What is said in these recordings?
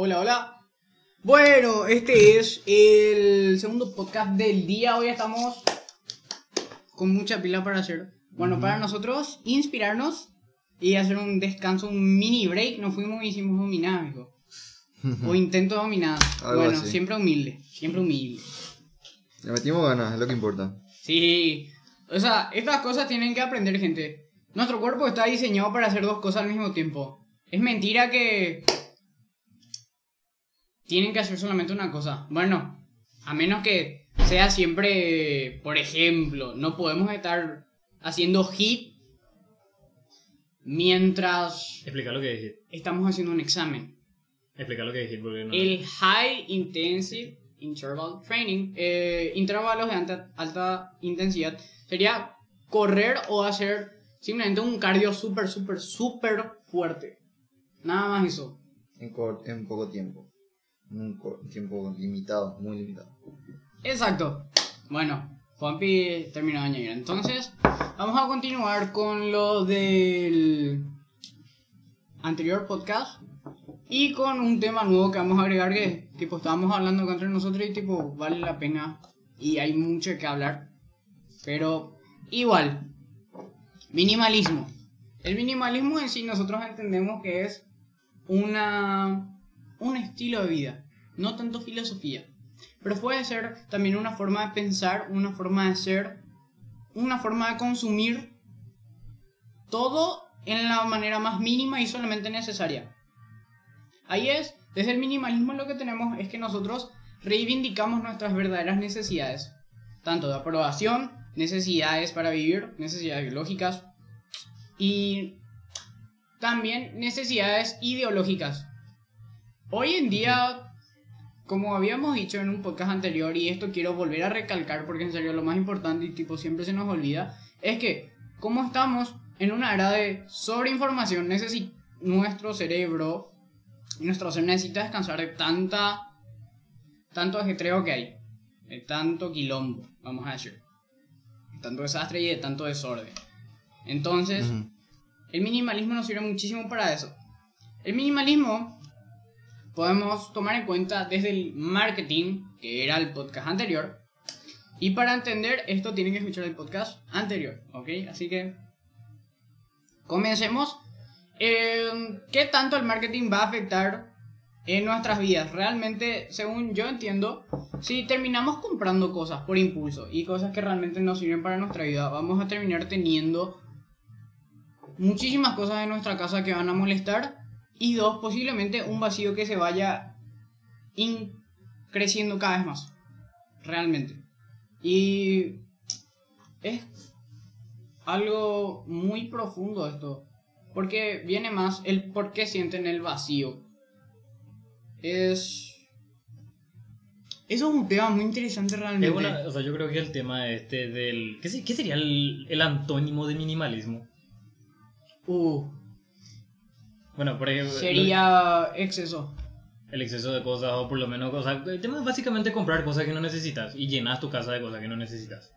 Hola, hola. Bueno, este es el segundo podcast del día. Hoy estamos con mucha pila para hacer. Bueno, para nosotros inspirarnos y hacer un descanso, un mini break. Nos fuimos y hicimos dominadas, amigo. O intento dominar. Algo Bueno, así. siempre humilde. Siempre humilde. Le metimos ganas, es lo que importa. Sí. O sea, estas cosas tienen que aprender, gente. Nuestro cuerpo está diseñado para hacer dos cosas al mismo tiempo. Es mentira que tienen que hacer solamente una cosa. Bueno, a menos que sea siempre, por ejemplo, no podemos estar haciendo hit mientras Explica lo que dijiste. estamos haciendo un examen. Explica lo que dijiste porque no. El High Intensive Interval Training, eh, intervalos de alta, alta intensidad, sería correr o hacer simplemente un cardio súper, súper, súper fuerte. Nada más eso. En, cor- en poco tiempo. Un tiempo limitado, muy limitado. Exacto. Bueno, Juanpi terminó de añadir. Entonces, vamos a continuar con lo del anterior podcast. Y con un tema nuevo que vamos a agregar que, tipo, estábamos hablando entre nosotros y, tipo, vale la pena. Y hay mucho que hablar. Pero, igual. Minimalismo. El minimalismo en sí nosotros entendemos que es una, un estilo de vida. No tanto filosofía. Pero puede ser también una forma de pensar, una forma de ser, una forma de consumir todo en la manera más mínima y solamente necesaria. Ahí es, desde el minimalismo lo que tenemos es que nosotros reivindicamos nuestras verdaderas necesidades, tanto de aprobación, necesidades para vivir, necesidades biológicas y también necesidades ideológicas. Hoy en día como habíamos dicho en un podcast anterior, y esto quiero volver a recalcar porque en serio lo más importante y tipo siempre se nos olvida, es que como estamos en una era de sobreinformación, nuestro cerebro, nuestro ser necesita descansar de tanta, tanto ajetreo que hay, de tanto quilombo, vamos a decir, de tanto desastre y de tanto desorden. Entonces, el minimalismo nos sirve muchísimo para eso. El minimalismo podemos tomar en cuenta desde el marketing, que era el podcast anterior. Y para entender esto tienen que escuchar el podcast anterior, ¿ok? Así que comencemos. Eh, ¿Qué tanto el marketing va a afectar en nuestras vidas? Realmente, según yo entiendo, si terminamos comprando cosas por impulso y cosas que realmente no sirven para nuestra vida, vamos a terminar teniendo muchísimas cosas en nuestra casa que van a molestar y dos, posiblemente un vacío que se vaya in- creciendo cada vez más. Realmente. Y es algo muy profundo esto. Porque viene más el por qué sienten el vacío. Es... Eso es un tema muy interesante realmente. Una- o sea, yo creo que el tema este del... ¿Qué, se- qué sería el, el antónimo de minimalismo? Uh, Bueno, por ejemplo... sería exceso. El exceso de cosas o por lo menos... Sea, el tema es básicamente comprar cosas que no necesitas y llenas tu casa de cosas que no necesitas.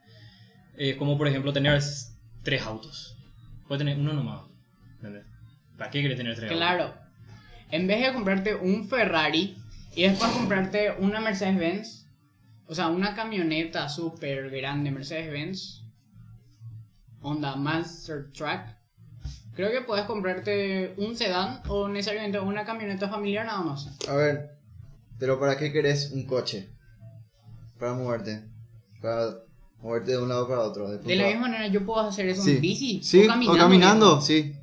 Eh, como por ejemplo tener tres autos. Puedes tener uno nomás. ¿Entendés? ¿Para qué quieres tener tres autos? Claro. En vez de comprarte un Ferrari y después comprarte una Mercedes-Benz, o sea, una camioneta súper grande Mercedes-Benz, Honda Master Track, creo que puedes comprarte un sedán o necesariamente una camioneta familiar nada más. A ver, pero ¿para qué querés un coche? Para moverte. Para moverte de un lado para otro. De la misma manera yo puedo hacer eso Sí. en bici Sí, o caminando. o caminando, sí.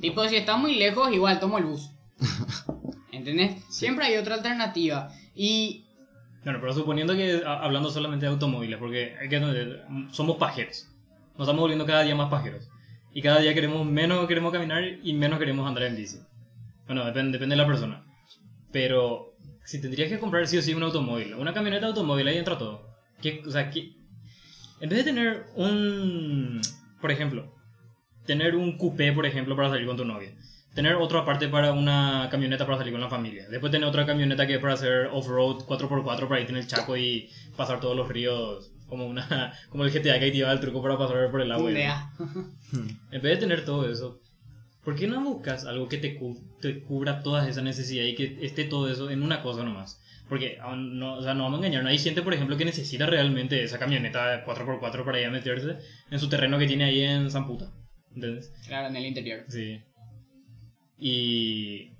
Tipo, si está muy lejos, igual tomo el bus. ¿Entendés? Siempre hay otra alternativa. Y Bueno, pero suponiendo que a- hablando solamente de automóviles, porque hay que entender, somos pajeros. Nos estamos volviendo cada día más pajeros. Y cada día queremos menos queremos caminar y menos queremos andar en bici. Bueno, depende, depende de la persona. Pero si tendrías que comprar sí o sí un automóvil, una camioneta automóvil, ahí entra todo. ¿Qué- o sea, ¿qué- en vez de tener un, por ejemplo, tener un coupé, por ejemplo, para salir con tu novia. Tener otro aparte para una camioneta para salir con la familia. Después tener otra camioneta que es para hacer off-road 4x4 para ir en el Chaco y pasar todos los ríos como una como el GTA que activaba el truco para pasar por el agua. En vez de tener todo eso, ¿Por qué no buscas algo que te, cu- te cubra todas esas necesidades y que esté todo eso en una cosa nomás? Porque no, o sea, no vamos a engañar, no hay gente, por ejemplo, que necesita realmente esa camioneta de 4x4 para ir a meterse en su terreno que tiene ahí en San Puta. ¿Entendés? Claro, en el interior. Sí. Y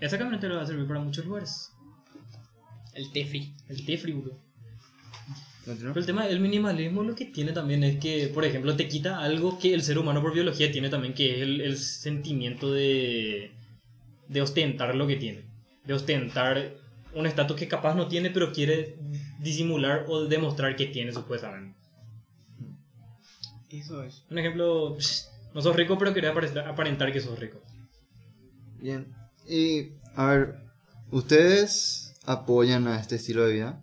esa camioneta le va a servir para muchos lugares. El Tefri. El Tefri, bro. Pero el tema del minimalismo lo que tiene también es que, por ejemplo, te quita algo que el ser humano por biología tiene también, que es el, el sentimiento de, de ostentar lo que tiene. De ostentar un estatus que capaz no tiene, pero quiere disimular o demostrar que tiene supuestamente. Eso es. Un ejemplo, psh, no sos rico, pero querés aparentar, aparentar que sos rico. Bien. Y, a ver, ¿ustedes apoyan a este estilo de vida?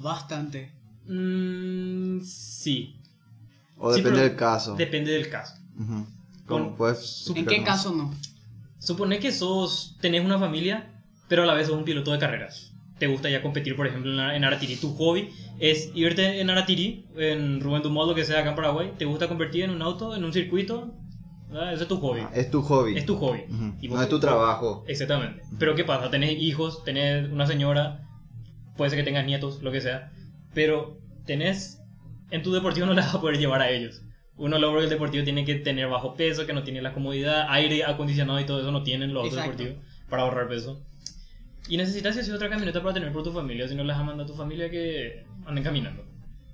Bastante. Mm, sí, ¿O Sí, depende del caso? depende del caso. Ujú. ¿Cómo Con- puedes ¿En qué más? caso no? Supone que sos, tenés una familia, pero a la vez sos un piloto de carreras. Te gusta ya competir, por ejemplo, en, en Aratiri. Tu hobby es irte en Aratiri, en Rubén Dumont, lo que sea acá en Paraguay. Te gusta convertir en un auto, en un circuito. ¿verdad? Ese es tu hobby. Ah, Es tu hobby. Es tu hobby. Y No es tu trabajo. Exactamente. Pero ¿qué pasa? Tenés hijos, tenés una señora, puede ser que tengas nietos, lo que sea. Pero tenés, en tu deportivo no las vas a poder llevar a ellos. Uno logro el deportivo tiene que tener bajo peso, que no tiene la comodidad, aire acondicionado y todo eso no tienen los otros Exacto. deportivos para ahorrar peso. Y necesitas hacer otra camioneta para tener por tu familia, si no las vas a mandar a tu familia que anden caminando.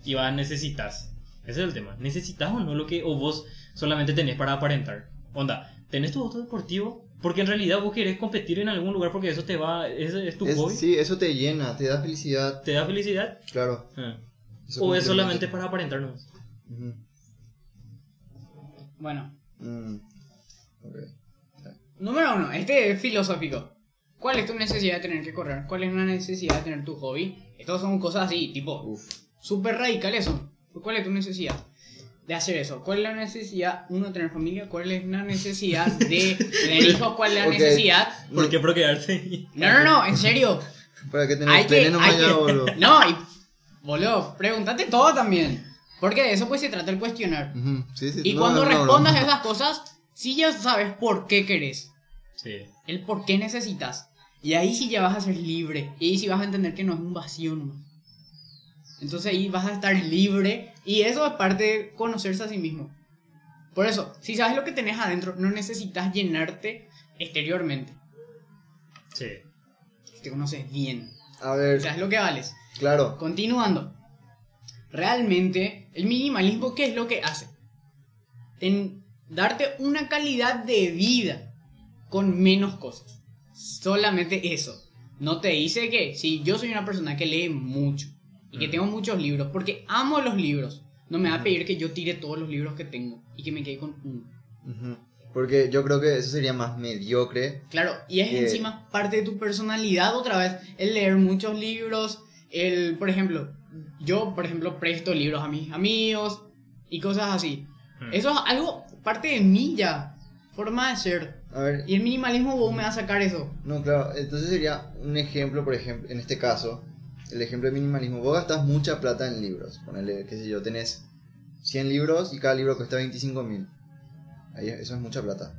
Y vas, necesitas. Ese es el tema. ¿Necesitas o no lo que o vos solamente tenés para aparentar? Onda, tenés tu auto deportivo porque en realidad vos querés competir en algún lugar porque eso te va, ese es tu Es- hobby, sí, eso te llena, te da felicidad. te da felicidad. Claro. Ah. Eso O es solamente para aparentar nomás. Ujú. Bueno, Mm. Ok. número uno, este es filosófico. ¿Cuál es tu necesidad de tener que correr? ¿Cuál es la necesidad de tener tu hobby? Estas son cosas así, tipo, súper radicales son. ¿Cuál es tu necesidad de hacer eso? ¿Cuál es la necesidad, uno, de tener familia? ¿Cuál es la necesidad de tener hijos? ¿Cuál es la Ok. necesidad? ¿Por qué procrearse? No, no, no, en serio. Para tenés que- veneno mañana, que- boludo. No, y, boludo, pregúntate todo también. Porque de eso pues se trata el cuestionar. Ujú. Sí, sí. Y no, cuando no, no, respondas no. esas cosas, sí ya sabes por qué querés. Sí. El por qué necesitas. Y ahí sí ya vas a ser libre. Y ahí sí vas a entender que no es un vacío nomás. Entonces ahí vas a estar libre. Y eso es parte de conocerse a sí mismo. Por eso, si sabes lo que tenés adentro, no necesitas llenarte exteriormente. Sí. Te conoces bien. A ver, Sabes lo que vales. claro. Continuando. Realmente, el minimalismo, ¿qué es lo que hace? En darte una calidad de vida con menos cosas. Solamente eso. No te dice que si yo soy una persona que lee mucho y que Mm. tengo muchos libros, porque amo los libros, no me va a pedir que yo tire todos los libros que tengo y que me quede con uno. Porque yo creo que eso sería más mediocre. Claro, y es Que- encima parte de tu personalidad otra vez, el leer muchos libros, el, por ejemplo, yo, por ejemplo, presto libros a mis amigos y cosas así. Mm. Eso es algo parte de mí ya, forma de ser. A ver, Y el minimalismo vos me va a sacar eso. no, claro. Entonces sería un ejemplo, por ejemplo, en este caso, el ejemplo de minimalismo. Vos gastas mucha plata en libros. Ponele, qué sé yo, tenés 100 libros y cada libro cuesta 25 mil. Eso es mucha plata.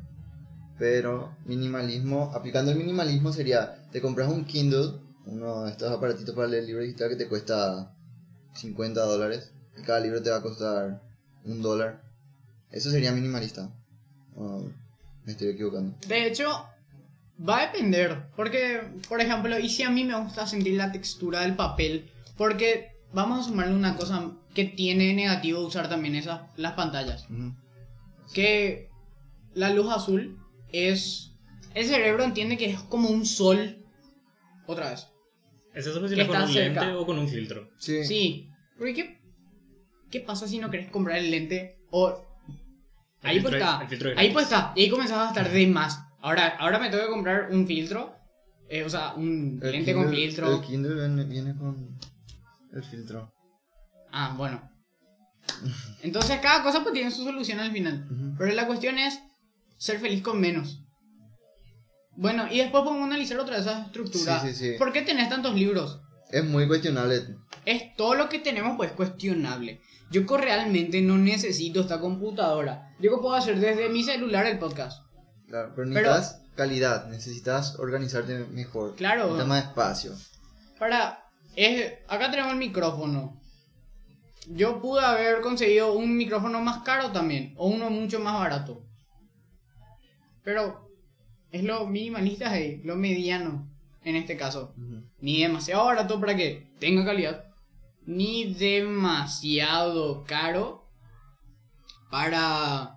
Pero minimalismo, aplicando el minimalismo sería, te compras un Kindle, uno de estos aparatitos para leer libro digital que te cuesta 50 dólares. Y cada libro te va a costar un dólar. Eso sería minimalista. Me estoy equivocando. De hecho, va a depender. Porque, por ejemplo, y si a mí me gusta sentir la textura del papel, porque vamos a sumarle una cosa que tiene negativo usar también esas, las pantallas. Que la luz azul es... El cerebro entiende que es como un sol. Otra vez. ¿Es eso soluciona Que con un cerca. lente o con un filtro? Sí. Sí. Porque ¿qué, qué pasa si no querés comprar el lente? O... El Ahí filtro pues es- está. Ahí pues está. Y ahí comenzás a gastar de más. Ahora, ahora me tengo que comprar un filtro. eh, o sea, un El lente con filtro. El Kindle viene, viene con el filtro. Ah, bueno. Entonces cada cosa pues tiene su solución al final. Pero la cuestión es ser feliz con menos. Bueno, y después podemos analizar otra de esas estructuras. Sí, sí, sí. ¿Por qué tenés tantos libros? Es muy cuestionable es todo lo que tenemos pues cuestionable. Yo co- realmente no necesito esta computadora. Yo co- puedo hacer desde mi celular el podcast. Claro, pero Pero- necesitas calidad, necesitas organizarte mejor. Claro. Necesitas más espacio. Para, es, acá tenemos el micrófono. Yo pude haber conseguido un micrófono más caro también, o uno mucho más barato. Pero es lo minimalista, ahí, lo mediano en este caso. Ni demasiado barato para que tenga calidad, ni demasiado caro para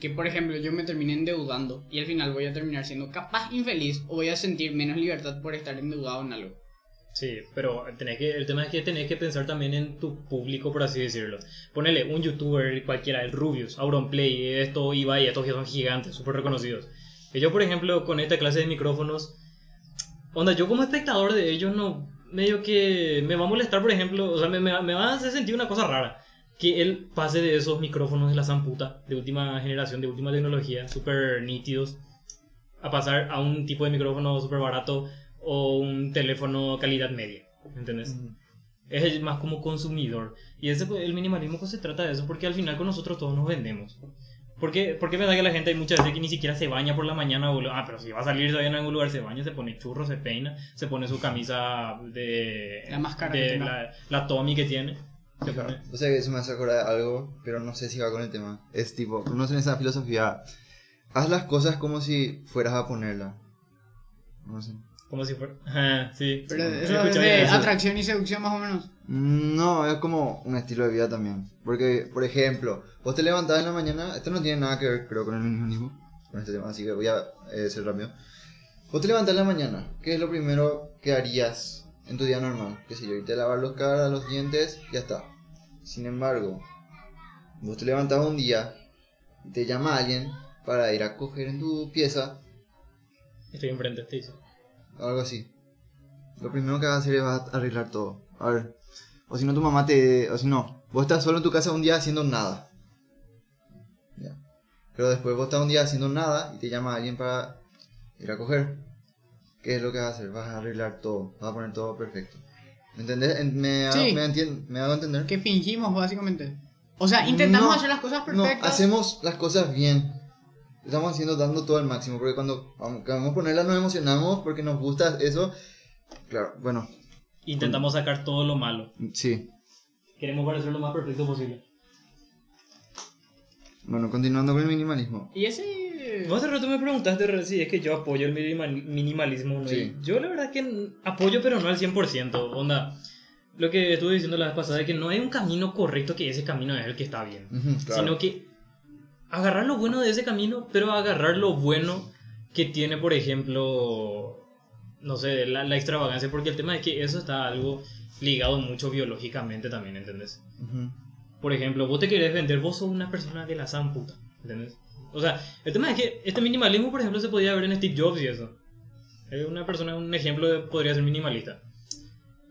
que, por ejemplo, yo me termine endeudando y al final voy a terminar siendo capaz infeliz o voy a sentir menos libertad por estar endeudado en algo. Sí, pero tenés que, el tema es que tenés que pensar también en tu público, por así decirlo. Ponele un youtuber cualquiera, el Rubius, Auronplay, esto, Ibai, estos que son gigantes, súper reconocidos. Yo, por ejemplo, con esta clase de micrófonos, onda, yo como espectador de ellos no, medio que me va a molestar, por ejemplo, o sea, me, me, me va a hacer sentir una cosa rara. Que él pase de esos micrófonos de la zamputa, de última generación, de última tecnología, súper nítidos, a pasar a un tipo de micrófono súper barato o un teléfono calidad media. ¿Entendés? Es más como consumidor. Y ese, el minimalismo se trata de eso, porque al final con nosotros todos nos vendemos. Porque, porque es verdad que la gente hay muchas veces que ni siquiera se baña por la mañana, boludo. Ah, pero si va a salir todavía en algún lugar, se baña, se pone churro, se peina, se pone su camisa de. La más cara que de la Tommy que tiene. O sea, eso me hace acordar de algo, pero no sé si va con el tema. Es tipo, conocen esa filosofía. Haz las cosas como si fueras a ponerla. No sé. Como si fuera. Ajá, sí. Pero eso es de eso. atracción y seducción más o menos. Mm, No, es como un estilo de vida también. Porque, por ejemplo, vos te levantás en la mañana, esto no tiene nada que ver, creo, con el minimalismo, con este tema, así que voy a eh, ser rápido. Vos te levantás en la mañana, ¿qué es lo primero que harías en tu día normal? ¿Qué sé yo? Irte a lavar los caras, los dientes, ya está. Sin embargo, vos te levantás un día y te llama alguien para ir a coger en tu pieza, Estoy enfrente, te dice. algo así. Lo primero que vas a hacer es vas a arreglar todo. A ver. O si no, tu mamá te. O si no, vos estás solo en tu casa un día haciendo nada. Ya. Pero después vos estás un día haciendo nada y te llama alguien para ir a coger. ¿Qué es lo que vas a hacer? Vas a arreglar todo. Vas a poner todo perfecto. ¿Me entendés? En- ¿Me, hago- Sí. me, entien- ¿Me hago entender? Que fingimos, básicamente. O sea, intentamos No, hacer las cosas No, perfectas. hacemos las cosas bien. Estamos haciendo, dando todo al máximo. Porque cuando vamos, queremos ponerla nos emocionamos porque nos gusta eso. Claro, bueno, Intentamos sacar todo lo malo. sí. Queremos parecer lo más perfecto posible. Bueno, continuando con el minimalismo. Y ese. Vos hace rato me preguntaste re- si es que yo apoyo el minimal- minimalismo. ¿no? Sí. Yo la verdad que apoyo, pero no al 100%. Onda, lo que estuve diciendo la vez pasada es que no hay un camino correcto que ese camino es el que está bien. Ujú, claro. Sino que agarrar lo bueno de ese camino, pero agarrar lo bueno que tiene, por ejemplo, no sé, la, la extravagancia. Porque el tema es que eso está algo ligado mucho biológicamente también, ¿entendés? Ujú. Por ejemplo, vos te querés vender, vos sos una persona de la san puta, ¿entendés? O sea, el tema es que este minimalismo, por ejemplo, se podía ver en Steve Jobs y eso. Es una persona, un ejemplo de, podría ser minimalista.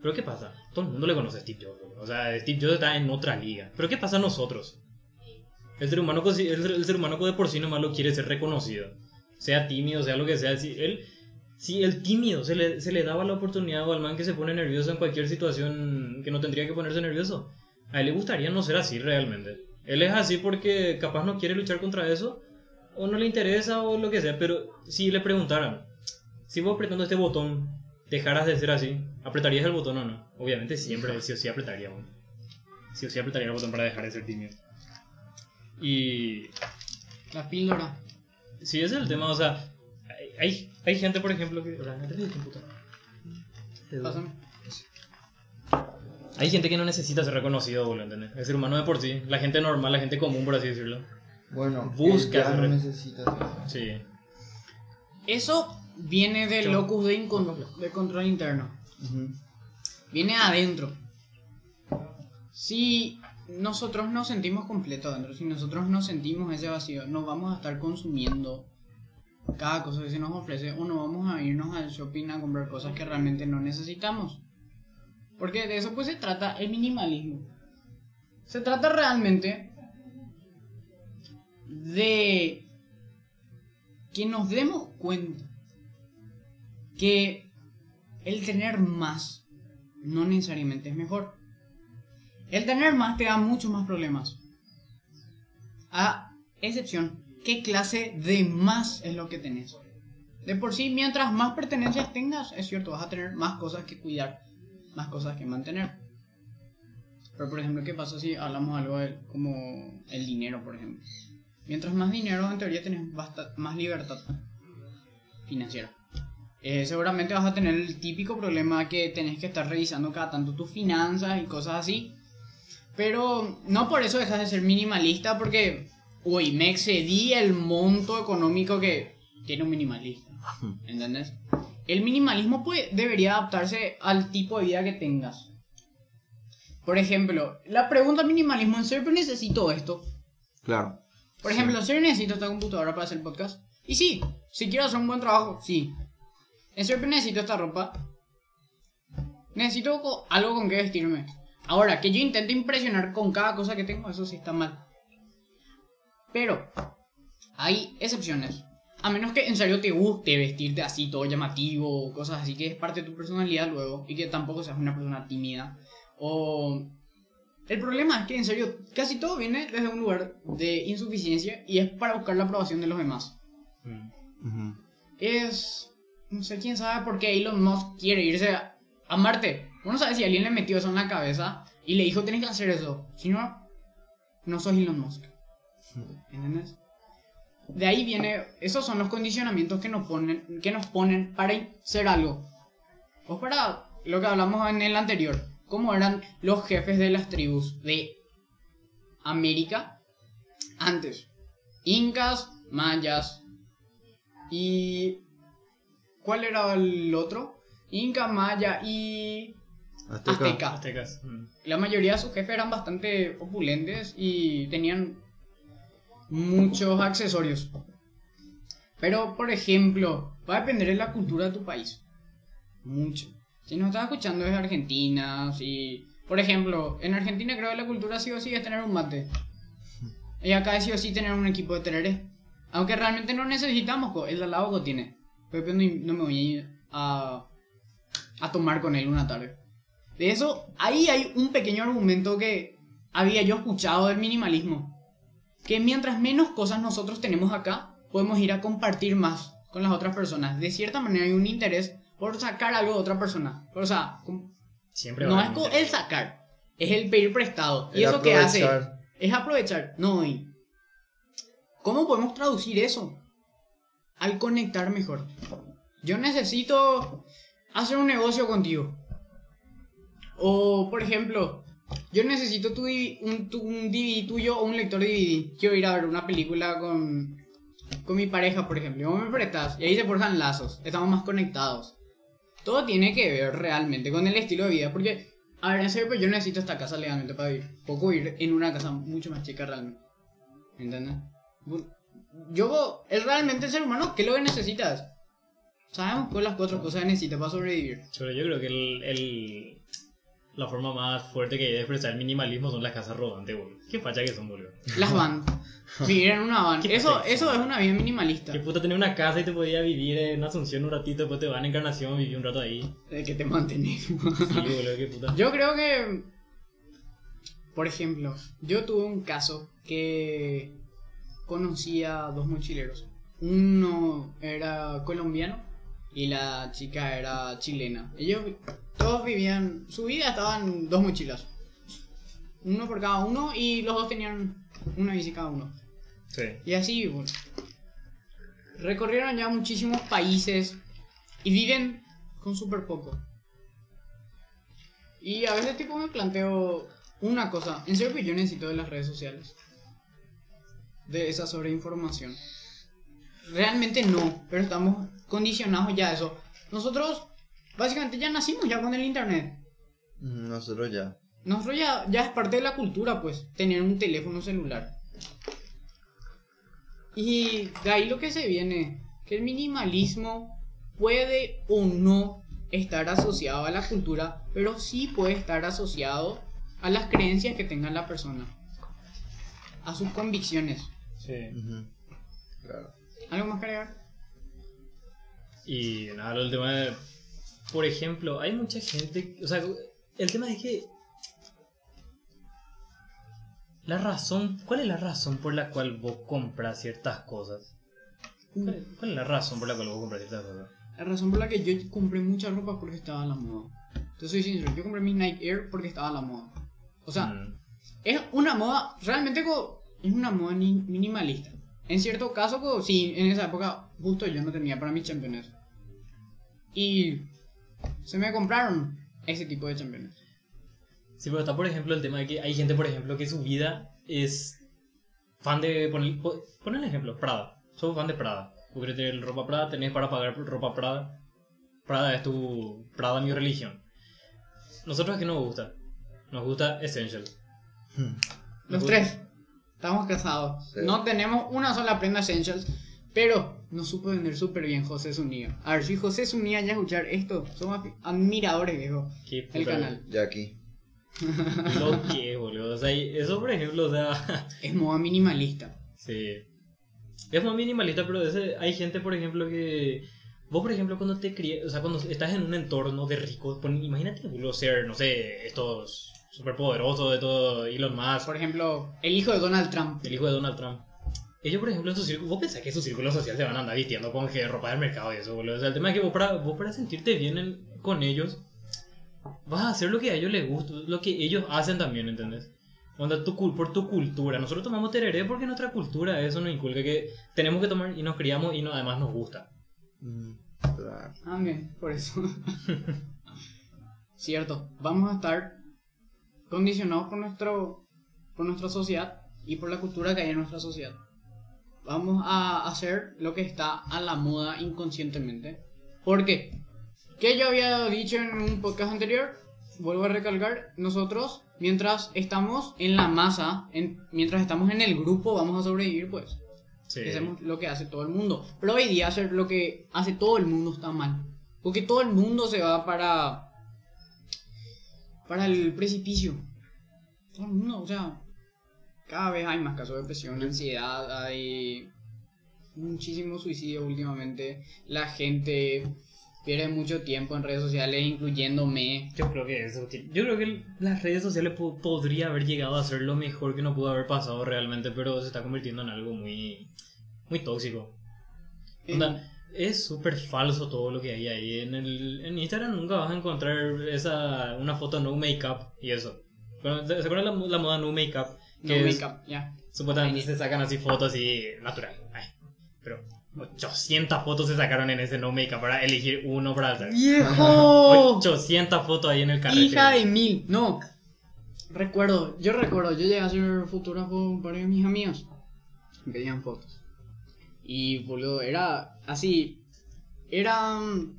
Pero ¿qué pasa? Todo el mundo le conoce a Steve Jobs. O sea, Steve Jobs está en otra liga. Pero ¿qué pasa a nosotros? El ser humano, el, el ser humano de por sí nomás lo quiere ser reconocido. Sea tímido, sea lo que sea. Si él, si el tímido se le, se le daba la oportunidad o al man que se pone nervioso en cualquier situación que no tendría que ponerse nervioso, a él le gustaría no ser así realmente. Él es así porque capaz no quiere luchar contra eso, o no le interesa, o lo que sea. Pero si le preguntaran, si vos apretando este botón dejaras de ser así, ¿apretarías el botón o no? Obviamente siempre, sí o sí apretaría. bueno. Sí o sí apretaría el botón para dejar de ser tímido. Y La píldora. Sí, ese es el tema, o sea, hay, hay, gente, por ejemplo, que... Pásame. Hay gente que no necesita ser reconocido, boludo, ¿entendés? El ser humano de por sí, la gente normal, la gente común, por así decirlo. Bueno, Busca eh, ya no necesitas. Sí. Eso viene del Yo- locus de, de control interno. Viene adentro. Si nosotros nos sentimos completos adentro, si nosotros nos sentimos ese vacío, nos vamos a estar consumiendo cada cosa que se nos ofrece o no vamos a irnos al shopping a comprar cosas que realmente no necesitamos. Porque de eso pues se trata el minimalismo. Se trata realmente de que nos demos cuenta que el tener más no necesariamente es mejor. El tener más te da muchos más problemas. A excepción, ¿qué clase de más es lo que tenés? De por sí, mientras más pertenencias tengas, es cierto, vas a tener más cosas que cuidar, más cosas que mantener. Pero, por ejemplo, ¿qué pasa si hablamos algo de, como el dinero, por ejemplo? Mientras más dinero, en teoría, basta- más libertad financiera. Eh, seguramente vas a tener el típico problema que tenés que estar revisando cada tanto tus finanzas y cosas así. Pero no por eso dejas de ser minimalista porque, uy, me excedí el monto económico que tiene un minimalista. ¿Entendés? El minimalismo pues, debería adaptarse al tipo de vida que tengas. Por ejemplo, la pregunta minimalismo, ¿en serio necesito esto? Claro. Por ejemplo, ¿en serio necesito esta computadora para hacer podcast? Y sí, si quiero hacer un buen trabajo, sí. ¿En serio necesito esta ropa? Necesito co- algo con que vestirme. Ahora, que yo intente impresionar con cada cosa que tengo, eso sí está mal. Pero, hay excepciones. A menos que en serio te guste vestirte así, todo llamativo, cosas así, que es parte de tu personalidad luego, y que tampoco seas una persona tímida. O... El problema es que en serio, casi todo viene desde un lugar de insuficiencia y es para buscar la aprobación de los demás. Mm. Es... No sé quién sabe por qué Elon Musk quiere irse a, a Marte. Uno sabe si alguien le metió eso en la cabeza y le dijo, tienes que hacer eso. Si no, no sos Elon Musk. ¿Entendés? De ahí viene, esos son los condicionamientos que nos ponen, que nos ponen para ser algo. O para lo que hablamos en el anterior, cómo eran los jefes de las tribus de América antes. Incas, mayas y... ¿Cuál era el otro? Inca, maya y... Azteca. Azteca. Aztecas. Mm. La mayoría de sus jefes eran bastante opulentes y tenían muchos accesorios. Pero, por ejemplo, va a depender de la cultura de tu país. Mucho. Si nos estás escuchando desde Argentina, si... Por ejemplo, en Argentina creo que la cultura sí o sí es tener un mate. Y acá es sí o sí tener un equipo de tereré. Aunque realmente no necesitamos, el de al lado tiene. Pero no, me voy a, a tomar con él una tarde. De eso, ahí hay un pequeño argumento que había yo escuchado del minimalismo. Que mientras menos cosas nosotros tenemos acá, podemos ir a compartir más con las otras personas. De cierta manera hay un interés por sacar algo de otra persona. O sea, Siempre no es el sacar, es el pedir prestado. ¿Y eso qué hace? Es aprovechar. No, y ¿cómo podemos traducir eso? Al conectar mejor. Yo necesito hacer un negocio contigo. O, por ejemplo, yo necesito tu, un, tu- un DVD tuyo o un lector DVD. Quiero ir a ver una película con, con mi pareja, por ejemplo. Y vos me prestas. Y ahí se forjan lazos. Estamos más conectados. Todo tiene que ver realmente con el estilo de vida. Porque, a ver, en serio, pues yo necesito esta casa legalmente para vivir. Poco vivir en una casa mucho más chica realmente. ¿Entiendes? Yo, es realmente el ser humano, ¿qué lo que necesitas? Sabemos cuáles las cuatro cosas que necesitas para sobrevivir. Pero yo creo que el- la forma más fuerte que hay de expresar el minimalismo son las casas rodantes, boludo. Qué facha que son, boludo. Las van. Vivir en una van. Eso, eso es una vida minimalista. Qué puta tener una casa y te podía vivir en Asunción un ratito, después te van a Encarnación, viví un rato ahí. De que te mantenés. Sí, boludo, qué puta. Yo creo que, por ejemplo, yo tuve un caso que conocí a dos mochileros. Uno era colombiano y la chica era chilena. Ellos todos vivían, su vida estaban dos mochilas. Uno por cada uno y los dos tenían una bici cada uno. Sí. Y así, bueno, recorrieron ya muchísimos países y viven con súper poco. Y a veces tipo me planteo una cosa, en serio que yo necesito de las redes sociales. De esa sobreinformación. Realmente no, pero estamos condicionados ya a eso. Nosotros básicamente ya nacimos ya con el internet. Nosotros ya. Nosotros ya, ya es parte de la cultura, pues, tener un teléfono celular. Y de ahí lo que se viene, que el minimalismo puede o no estar asociado a la cultura, pero sí puede estar asociado a las creencias que tenga la persona, a sus convicciones. Sí. Claro. ¿Algo más que agregar? Y nada, el tema de. Por ejemplo, hay mucha gente. O sea, el tema es que. La razón, ¿cuál es la razón por la cual vos compras ciertas cosas? ¿Cuál es, cuál es la razón por la cual vos compras ciertas cosas? La razón por la que yo compré mucha ropa porque estaba a la moda. Te soy sincero, yo compré mis Nike Air porque estaba a la moda. O sea, Mm. es una moda, realmente es una moda ni- minimalista. En cierto caso, sí, en esa época justo yo no tenía para mis championes. Y se me compraron ese tipo de championes. Sí, pero está por ejemplo el tema de que hay gente, por ejemplo, que su vida es fan de. Pon, pon el ejemplo, Prada. Soy fan de Prada. Tú quieres tener ropa Prada, tenés para pagar ropa Prada. Prada es tu. Prada mi religión. Nosotros es que nos gusta. Nos gusta Essential. Hmm. Los Nos tres estamos casados. Sí. No tenemos una sola prenda Essentials, pero nos supo vender súper bien José Zunía. A ver, si José Zunía ya escuchar esto, somos admiradores, viejo. Qué El canal. Ya aquí. Lo que, boludo. O sea, eso, por ejemplo, o sea. Es moda minimalista. Sí. Es muy minimalista, pero ese, hay gente, por ejemplo, que. Vos, por ejemplo, cuando te crías, o sea, cuando estás en un entorno de ricos, pon- imagínate, boludo, ser, no sé, estos superpoderosos de todo, Elon Musk, Por ejemplo, el hijo de Donald Trump. el hijo de Donald Trump. Ellos, por ejemplo, en su círculo, vos pensás que su círculo social se van a andar vistiendo con que ropa del mercado y eso, boludo. O sea, el tema es que vos para, vos para sentirte bien en- con ellos, vas a hacer lo que a ellos les gusta, lo que ellos hacen también, ¿entendés? Onda, tu, por tu cultura. Nosotros tomamos tereré porque nuestra cultura eso nos inculca que tenemos que tomar y nos criamos y no, además nos gusta. Mm, claro. Ah, por eso. Cierto, vamos a estar condicionados por, nuestro, por nuestra sociedad y por la cultura que hay en nuestra sociedad. Vamos a hacer lo que está a la moda inconscientemente. ¿Por qué? Que yo había dicho en un podcast anterior, vuelvo a recalcar, nosotros, mientras estamos en la masa, en- mientras estamos en el grupo, vamos a sobrevivir, pues. Sí. Hacemos lo que hace todo el mundo. Pero hoy día hacer lo que hace todo el mundo está mal. Porque todo el mundo se va para. para el precipicio. Todo el mundo, o sea. Cada vez hay más casos de depresión, ansiedad, hay muchísimo suicidio últimamente. La gente pierde mucho tiempo en redes sociales, incluyéndome. Yo creo que eso, yo creo que las redes sociales po- podría haber llegado a ser lo mejor que no pudo haber pasado realmente, pero se está convirtiendo en algo muy, muy tóxico. Onda, es súper falso todo lo que hay ahí. En, el, en Instagram nunca vas a encontrar esa, una foto no make-up y eso. Bueno, ¿Se se acuerdan la, la moda no make-up? No Que es- make-up, ya. Supuestamente se sacan así fotos así natural. Ay, pero 800 fotos se sacaron en ese no make-up para elegir uno para hacer. ¡Viejo! 800 fotos ahí en el carrete. Hija de mil, no. Recuerdo, yo recuerdo, yo llegué a ser fotógrafo con varios de mis amigos. Me pedían fotos. Y boludo, era así. Eran.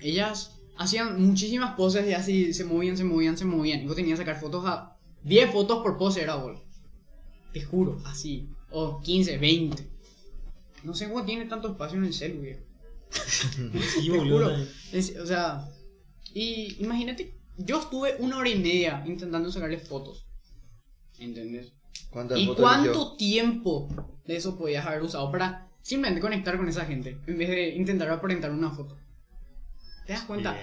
Ellas hacían muchísimas poses y así se movían, se movían, se movían. Y vos tenías que sacar fotos a. 10 fotos por pose era boludo. Te juro, así. O 15, 20. No sé cómo tiene tanto espacio en el celu, viejo. Sí, Te boludo. juro. Es- o sea, y imagínate, yo estuve una hora y media intentando sacarle fotos. ¿Entendés? ¿Cuántas ¿Y fotos cuánto eligió? tiempo de eso podías haber usado para simplemente conectar con esa gente en vez de intentar aparentar una foto? ¿Te das cuenta?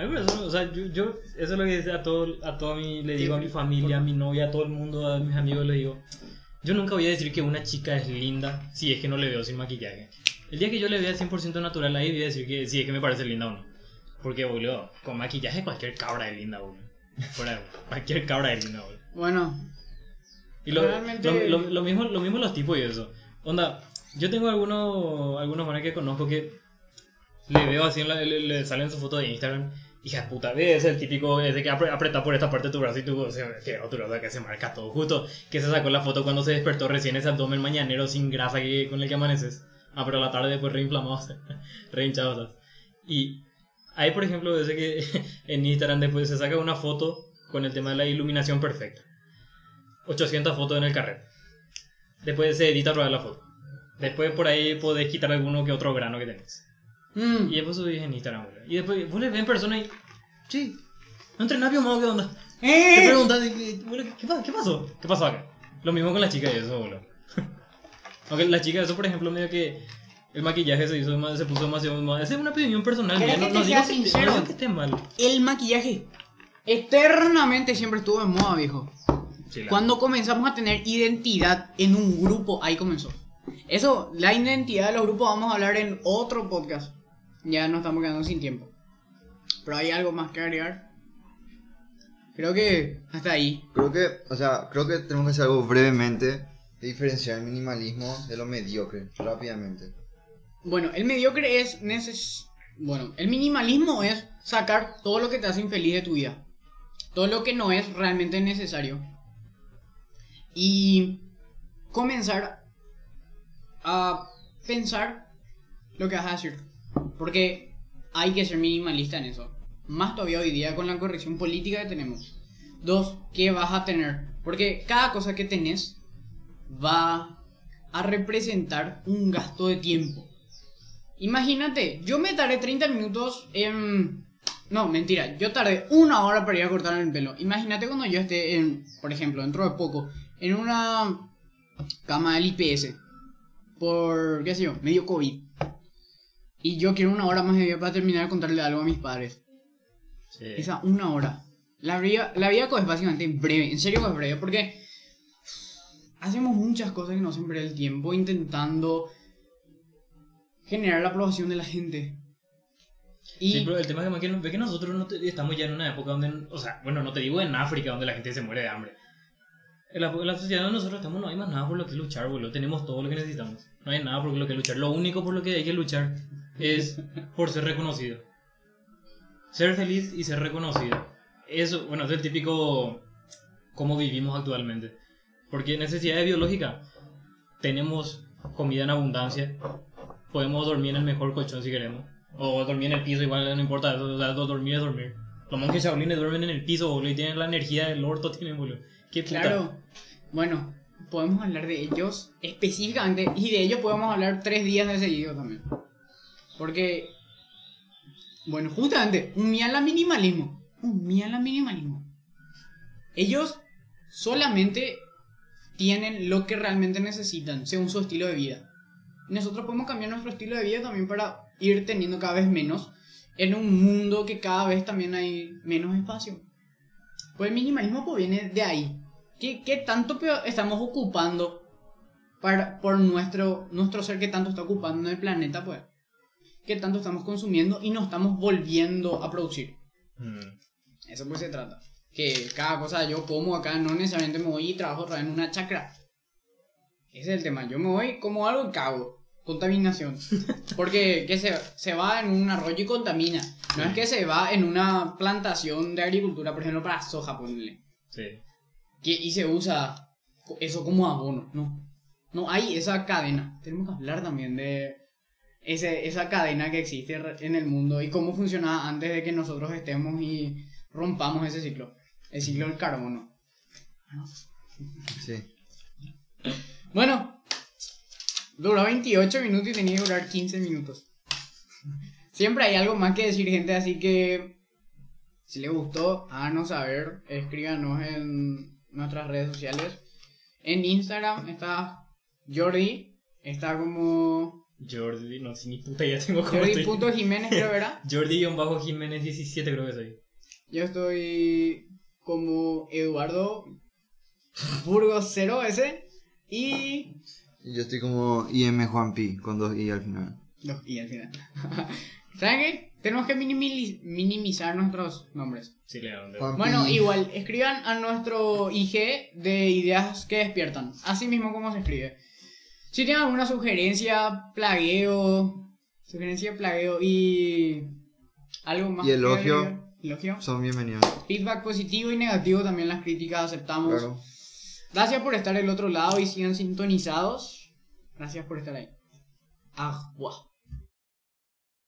A mí me parece- o sea, yo, yo- eso es lo que a todo, a todo mi, le digo a mi familia, a mi novia, a todo el mundo, a mis amigos, le digo, yo nunca voy a decir que una chica es linda si es que no le veo sin maquillaje. El día que yo le vea 100% natural ahí, voy a decir que si es que me parece linda o no. Porque, boludo, con maquillaje cualquier cabra es linda, boludo. Fuera, cualquier cabra es linda, boludo. Bueno, Y lo, Realmente- lo, lo- lo mismo, lo mismo los tipos y eso. Onda, yo tengo algunos, algunos manes que conozco que le veo así, en la- le, le salen su foto de Instagram. Hija puta, ves el típico ese que aprieta por esta parte de tu brazo y tu, se, otro brazo que se marca todo. Justo que se sacó la foto cuando se despertó recién ese abdomen mañanero sin grasa que, con el que amaneces. Ah, pero a la tarde después reinflamado, rehinchado. ¿sabes? Y hay, por ejemplo, ese que en Instagram después se saca una foto con el tema de la iluminación perfecta. 800 fotos en el carrete. Después se edita otra la foto. Después por ahí podés quitar alguno que otro grano que tenés. Mm, Y después subís en Instagram, boludo. Y después vos le ves en persona y. Sí. No entrenás biomado, ¿qué onda? Te ¡Eh! preguntas, y, boludo, ¿qué, ¿qué pasó? ¿Qué pasó acá? Lo mismo con la chica y eso, boludo. Aunque la chica, eso por ejemplo, medio que el maquillaje se hizo más- se puso demasiado más. Esa es una opinión personal. ¿Querés mía, que No, te digo que, esté- sincero? no digo que esté mal. El maquillaje eternamente siempre estuvo en moda, viejo. Sí, la- Cuando comenzamos a tener identidad en un grupo, ahí comenzó. Eso, la identidad de los grupos vamos a hablar en otro podcast. Ya nos estamos quedando sin tiempo. Pero hay algo más que agregar. Creo que hasta ahí. Creo que, o sea, creo que tenemos que hacer algo brevemente de diferenciar el minimalismo de lo mediocre, rápidamente. Bueno, el mediocre es neces Bueno, el minimalismo es sacar todo lo que te hace infeliz de tu vida. Todo lo que no es realmente necesario. Y comenzar a pensar lo que vas a decir. Porque hay que ser minimalista en eso. Más todavía hoy día con la corrección política que tenemos. Dos, ¿qué vas a tener? Porque cada cosa que tenés va a representar un gasto de tiempo. Imagínate, yo me tardé 30 minutos en... No, mentira, yo tardé una hora para ir a cortarme el pelo. Imagínate cuando yo esté en, por ejemplo, dentro de poco, en una cama del IPS. Por, qué sé yo, medio COVID. Y yo quiero una hora más de vida para terminar de contarle algo a mis padres. Sí. Esa una hora. La vida, la vida es básicamente breve, en serio es breve, porque hacemos muchas cosas que nos hacen perder el tiempo intentando generar la aprobación de la gente. Y Sí, pero el tema es que, ve que nosotros no te- estamos ya en una época donde, o sea, bueno, no te digo en África donde la gente se muere de hambre. En la, en la sociedad donde nosotros estamos no hay más nada por lo que luchar, boludo. Tenemos todo lo que necesitamos. No hay nada por lo que luchar. Lo único por lo que hay que luchar es por ser reconocido. Ser feliz y ser reconocido. Eso, bueno, es el típico cómo vivimos actualmente. Porque necesidades biológicas. Tenemos comida en abundancia. Podemos dormir en el mejor colchón si queremos. O dormir en el piso, igual no importa. O sea, dormir es dormir. Los monjes shaolines duermen en el piso, boludo, y tienen la energía del orto, tienen. Qué claro, bueno, podemos hablar de ellos específicamente y de ellos podemos hablar tres días de también. Porque, bueno, justamente, un miala minimalismo. Un miala minimalismo. Ellos solamente tienen lo que realmente necesitan, según su estilo de vida. Nosotros podemos cambiar nuestro estilo de vida también para ir teniendo cada vez menos en un mundo que cada vez también hay menos espacio. Pues el minimalismo pues, viene de ahí. ¿Qué, qué tanto estamos ocupando para, por nuestro, nuestro ser que tanto está ocupando en el planeta? Pues, ¿qué tanto estamos consumiendo y nos estamos volviendo a producir? Mm. Eso pues se trata. Que cada cosa yo como acá no necesariamente me voy y trabajo otra vez en una chacra. Ese es el tema. Yo me voy, como algo y cago. Contaminación. Porque que se, se va en un arroyo y contamina. No es que se va en una plantación de agricultura, por ejemplo, para soja, ponle. Sí. Que, y se usa eso como abono. No. No hay esa cadena. Tenemos que hablar también de ese, esa cadena que existe en el mundo y cómo funcionaba antes de que nosotros estemos y rompamos ese ciclo. El ciclo del carbono. Sí. Bueno, duró 28 minutos y tenía que durar 15 minutos. Siempre hay algo más que decir, gente, así que si les gustó, háganos saber, escríbanos en nuestras redes sociales. En Instagram está Jordi, está como Jordi, no sé ni puta idea tengo cómo estoy. Jordi.Jiménez, creo, ¿verdad? Jordi-Jiménez 17 creo que soy. Yo estoy como Eduardo Burgos 0 ese y yo estoy como IM Juan Pi, con dos I al final. Dos y al final. ¿Saben qué? Tenemos que minimizar nuestros nombres. Sí, Bueno, igual, escriban a nuestro IG de ideas que despiertan. Así mismo como se escribe. Si tienen alguna sugerencia, plagueo, sugerencia, plagueo y algo más. Y elogio. Elogio. Son bienvenidos. Feedback positivo y negativo, también las críticas aceptamos. Claro. Gracias por estar del otro lado y sigan sintonizados. Gracias por estar ahí. Agua.